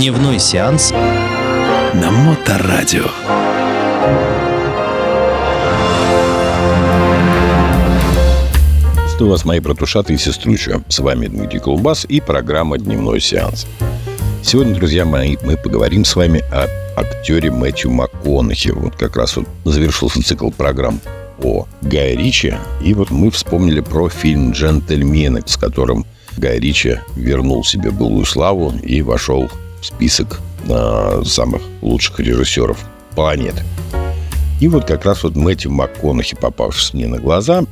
Дневной сеанс на Моторадио. Приветствую вас, мои братушаты и сеструча. С вами Дмитрий Колбас и программа «Дневной сеанс». Сегодня, друзья мои, мы поговорим с вами о актере Мэтью МакКонахи. Вот как раз вот завершился цикл программ о Гае Ричи. И вот мы вспомнили про фильм «Джентльмены», с которым Гай Ричи вернул себе былую славу и вошел список э, самых лучших режиссеров планеты. И вот как раз вот Мэтью МакКонахи, попавшись мне на глаза,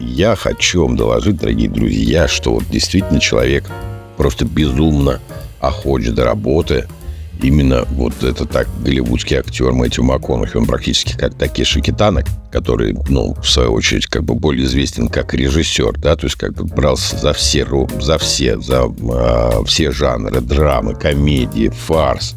я хочу вам доложить, дорогие друзья, что вот действительно человек просто безумно охочет до работы – именно вот это так голливудский актер Мэтью МакКонахи, он практически как Такеши Китана, который, ну, в свою очередь, как бы более известен как режиссер, да, то есть как бы брался за все, за все, за э, все жанры, драмы, комедии, фарс,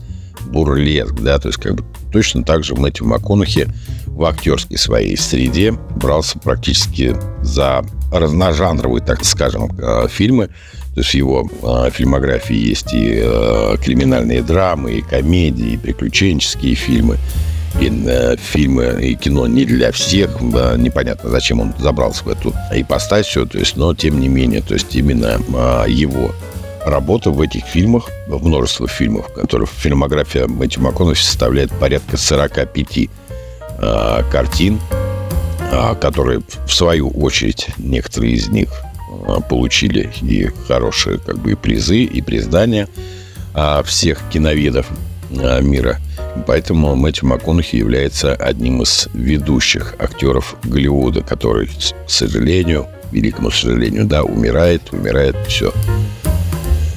бурлеск, да, то есть как бы точно так же Мэтью МакКонахи в актерской своей среде брался практически за разножанровые, так скажем, э, фильмы, то есть в его э, фильмографии есть и э, криминальные драмы, и комедии, и приключенческие фильмы, и фильмы, и кино не для всех. Непонятно, зачем он забрался в эту ипостасию, то есть, но тем не менее, то есть именно его работа в этих фильмах, множество фильмов, которых фильмография Мэтью МакКонахи составляет порядка 45 э, картин, э, которые, в свою очередь, некоторые из них а, получили и хорошие как бы и призы, и признания а, всех киноведов а, мира. Поэтому Мэтью МакКонахи является одним из ведущих актеров Голливуда, который, к сожалению, великому сожалению, да, умирает, умирает, все.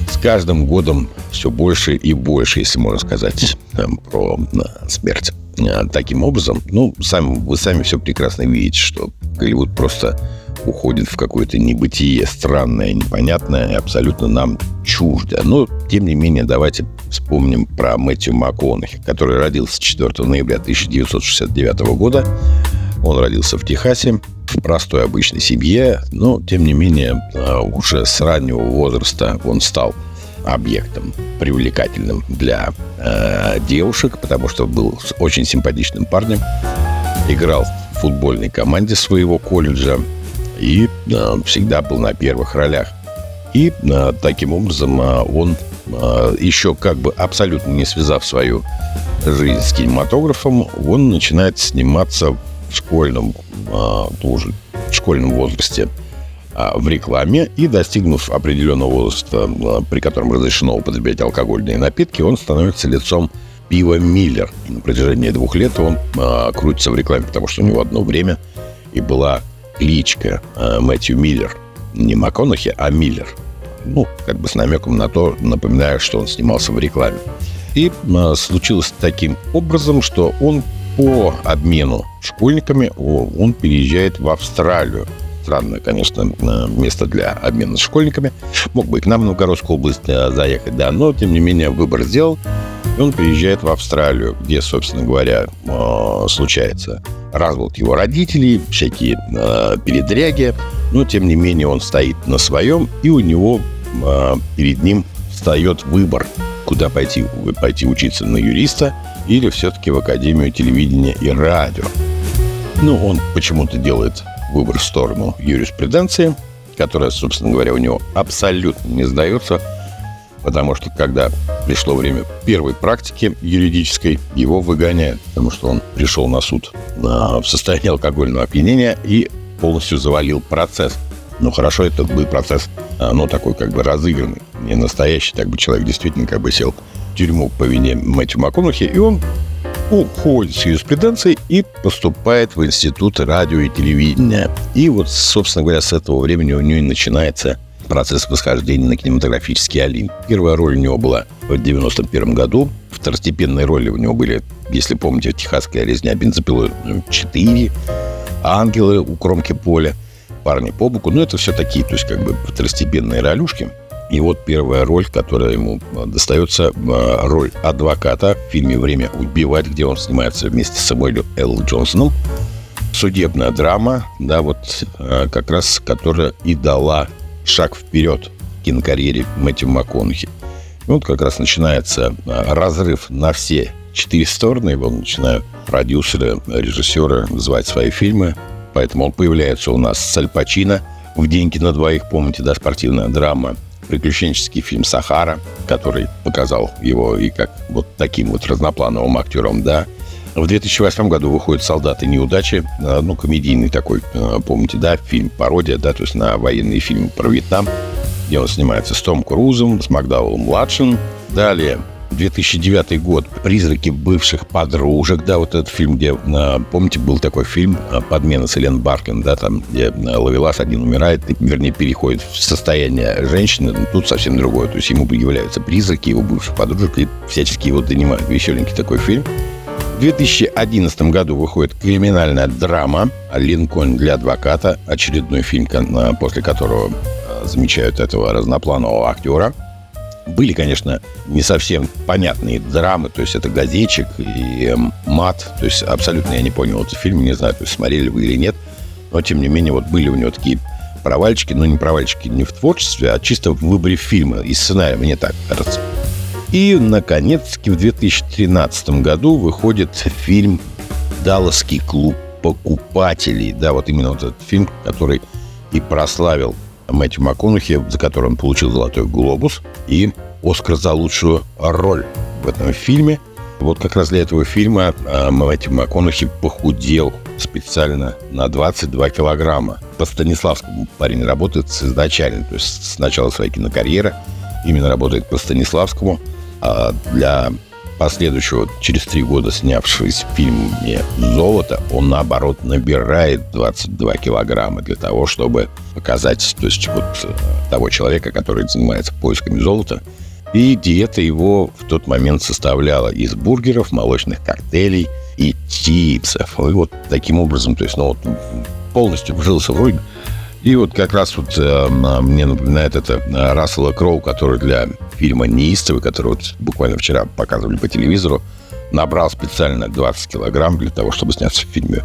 С каждым годом все больше и больше, если можно сказать, про смерть. Таким образом, ну, сами, вы сами все прекрасно видите, что Голливуд просто уходит в какое-то небытие странное, непонятное, абсолютно нам чуждо. Но, тем не менее, давайте вспомним про Мэтью МакКонахи, который родился 4 ноября 1969 года. Он родился в Техасе, простой обычной семье, но, тем не менее, а, уже с раннего возраста он стал объектом привлекательным для э, девушек, потому что был очень симпатичным парнем, играл в футбольной команде своего колледжа, и э, всегда был на первых ролях. И э, таким образом э, он э, еще как бы абсолютно не связав свою жизнь с кинематографом, он начинает сниматься в школьном, э, тоже в школьном возрасте э, в рекламе и, достигнув определенного возраста, э, при котором разрешено употреблять алкогольные напитки, он становится лицом пива Миллер. И на протяжении двух лет он э, крутится в рекламе, потому что у него одно время и была кличка э, Мэтью Миллер. Не МакКонахи, а Миллер. Ну, как бы с намеком на то, напоминаю, что он снимался в рекламе. И э, случилось таким образом, что он по обмену школьниками, он переезжает в Австралию. Странное, конечно, место для обмена с школьниками. Мог бы и к нам в Новгородскую область э, заехать, да, но, тем не менее, выбор сделал. И он приезжает в Австралию, где, собственно говоря, э, случается развод его родителей, всякие э, передряги. Но, тем не менее, он стоит на своем, и у него перед ним встает выбор, куда пойти. Пойти учиться на юриста или все-таки в Академию телевидения и радио. Ну, он почему-то делает выбор в сторону юриспруденции, которая, собственно говоря, у него абсолютно не сдается – потому что когда пришло время первой практики юридической, его выгоняют, потому что он пришел на суд в состоянии алкогольного опьянения и полностью завалил процесс. Ну, хорошо, это был процесс, ну, такой как бы разыгранный, не настоящий, так бы человек действительно как бы сел в тюрьму по вине Мэтью МакКонахи, и он уходит с юриспруденции и поступает в Институт радио и телевидения. И вот, собственно говоря, с этого времени у него и начинается процесс восхождения на кинематографический Олимп. Первая роль у него была в 91 году. Второстепенные роли у него были, если помните, «Техасская резня бензопилой 4», «Ангелы у кромки поля», «Парни по боку». Ну, это все такие, то есть как бы второстепенные ролюшки. И вот первая роль, которая ему достается, а, роль адвоката в фильме «Время убивать», где он снимается вместе с Самуэлем Л. Джонсоном. Судебная драма, да, вот а, как раз, которая и дала шаг вперед кинокарьере Мэтью МакКонахи. Вот как раз начинается разрыв на все четыре стороны. Его начинают продюсеры, режиссеры называть свои фильмы. Поэтому он появляется у нас с Аль Пачино в «Деньги на двоих». Помните, да, спортивная драма. Приключенческий фильм «Сахара», который показал его и как вот таким вот разноплановым актером, да. В 2008 году выходит «Солдаты неудачи», а, ну, комедийный такой, а, помните, да, фильм, пародия, да, то есть на военные фильмы про Вьетнам, где он снимается с Том Крузом, с Макдауэллом-младшим. Далее, 2009 год «Призраки бывших подружек», да, вот этот фильм, где, а, помните, был такой фильм «Подмена» с Элен Баркин, да, там, где Лавелас один умирает, вернее, переходит в состояние женщины, но тут совсем другое, то есть ему являются призраки его бывших подружек и всячески его донимают. Веселенький такой фильм. В 2011 году выходит криминальная драма «Линкольн для адвоката», очередной фильм, после которого замечают этого разнопланового актера – были, конечно, не совсем понятные драмы, то есть это газетчик и эм, мат, то есть абсолютно я не понял этот фильм, не знаю, то есть смотрели вы или нет, но тем не менее вот были у него такие провальчики, но не провальчики не в творчестве, а чисто в выборе фильма и сценария, мне так кажется. И, наконец-таки, в 2013 году выходит фильм «Далласский клуб покупателей». Да, вот именно вот этот фильм, который и прославил Мэтью МакКонахи, за который он получил «Золотой глобус» и «Оскар за лучшую роль» в этом фильме. Вот как раз для этого фильма а, Мэтью МакКонахи похудел специально на 22 килограмма. По Станиславскому парень работает изначально, то есть с начала своей кинокарьеры именно работает по Станиславскому. А для последующего, через три года снявшись в фильме «Золото», он, наоборот, набирает 22 килограмма для того, чтобы показать то есть, вот, э, того человека, который занимается поисками золота. И диета его в тот момент составляла из бургеров, молочных коктейлей и чипсов. И вот таким образом, то есть, ну, вот, полностью вжился в роль и вот как раз вот э, мне напоминает это э, Рассела Кроу, который для фильма «Неистовый», который вот буквально вчера показывали по телевизору, набрал специально 20 килограмм для того, чтобы сняться в фильме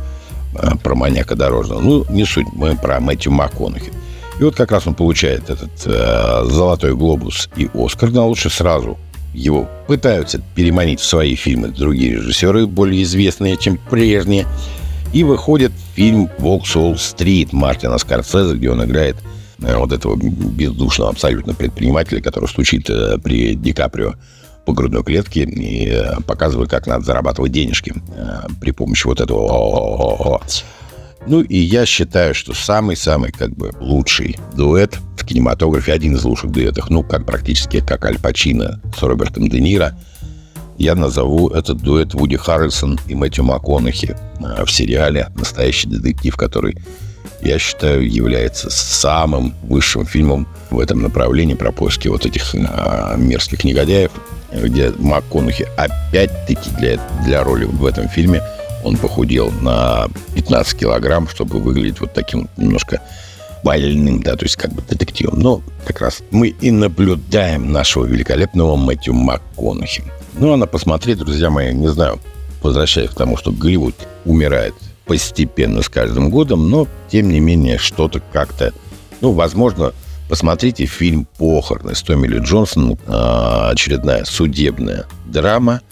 э, про маньяка дорожного. Ну, не суть, мы про Мэтью МакКонахи. И вот как раз он получает этот э, «Золотой глобус» и «Оскар» на лучше сразу. Его пытаются переманить в свои фильмы другие режиссеры, более известные, чем прежние. И выходит фильм «Волк-Солл-Стрит» Мартина Скорсезе, где он играет э, вот этого бездушного абсолютно предпринимателя, который стучит э, при Ди Каприо по грудной клетке и э, показывает, как надо зарабатывать денежки при помощи вот этого. Ну и я считаю, что самый-самый как бы лучший дуэт в кинематографе, один из лучших дуэтов, ну как практически как Аль Пачино с Робертом Де Ниро – я назову этот дуэт Вуди Харрельсон и Мэтью МакКонахи в сериале «Настоящий детектив», который, я считаю, является самым высшим фильмом в этом направлении про поиски вот этих а, мерзких негодяев, где МакКонахи опять-таки для, для роли в этом фильме он похудел на 15 килограмм, чтобы выглядеть вот таким немножко больным, да, то есть как бы детективом. Но как раз мы и наблюдаем нашего великолепного Мэтью МакКонахи. Ну, а на посмотреть, друзья мои, не знаю, возвращаясь к тому, что Голливуд умирает постепенно с каждым годом, но, тем не менее, что-то как-то... Ну, возможно, посмотрите фильм «Похороны» с Томми Ли а, очередная судебная драма,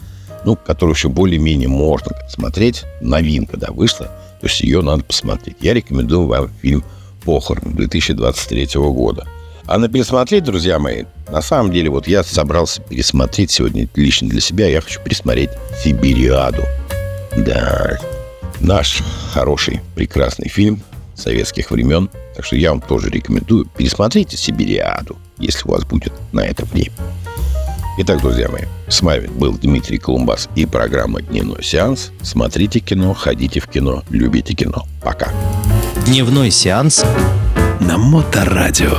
ну, которую еще более-менее можно смотреть. Новинка, да, вышла. То есть ее надо посмотреть. Я рекомендую вам фильм «Похороны» 2023 года. А на пересмотреть, друзья мои, на самом деле, вот я собрался пересмотреть сегодня лично для себя, я хочу пересмотреть «Сибириаду». Да, наш хороший, прекрасный фильм советских времен. Так что я вам тоже рекомендую. Пересмотрите «Сибириаду», если у вас будет на это время. Итак, друзья мои, с вами был Дмитрий Колумбас и программа «Дневной сеанс». Смотрите кино, ходите в кино, любите кино. Пока. Дневной сеанс на Моторадио.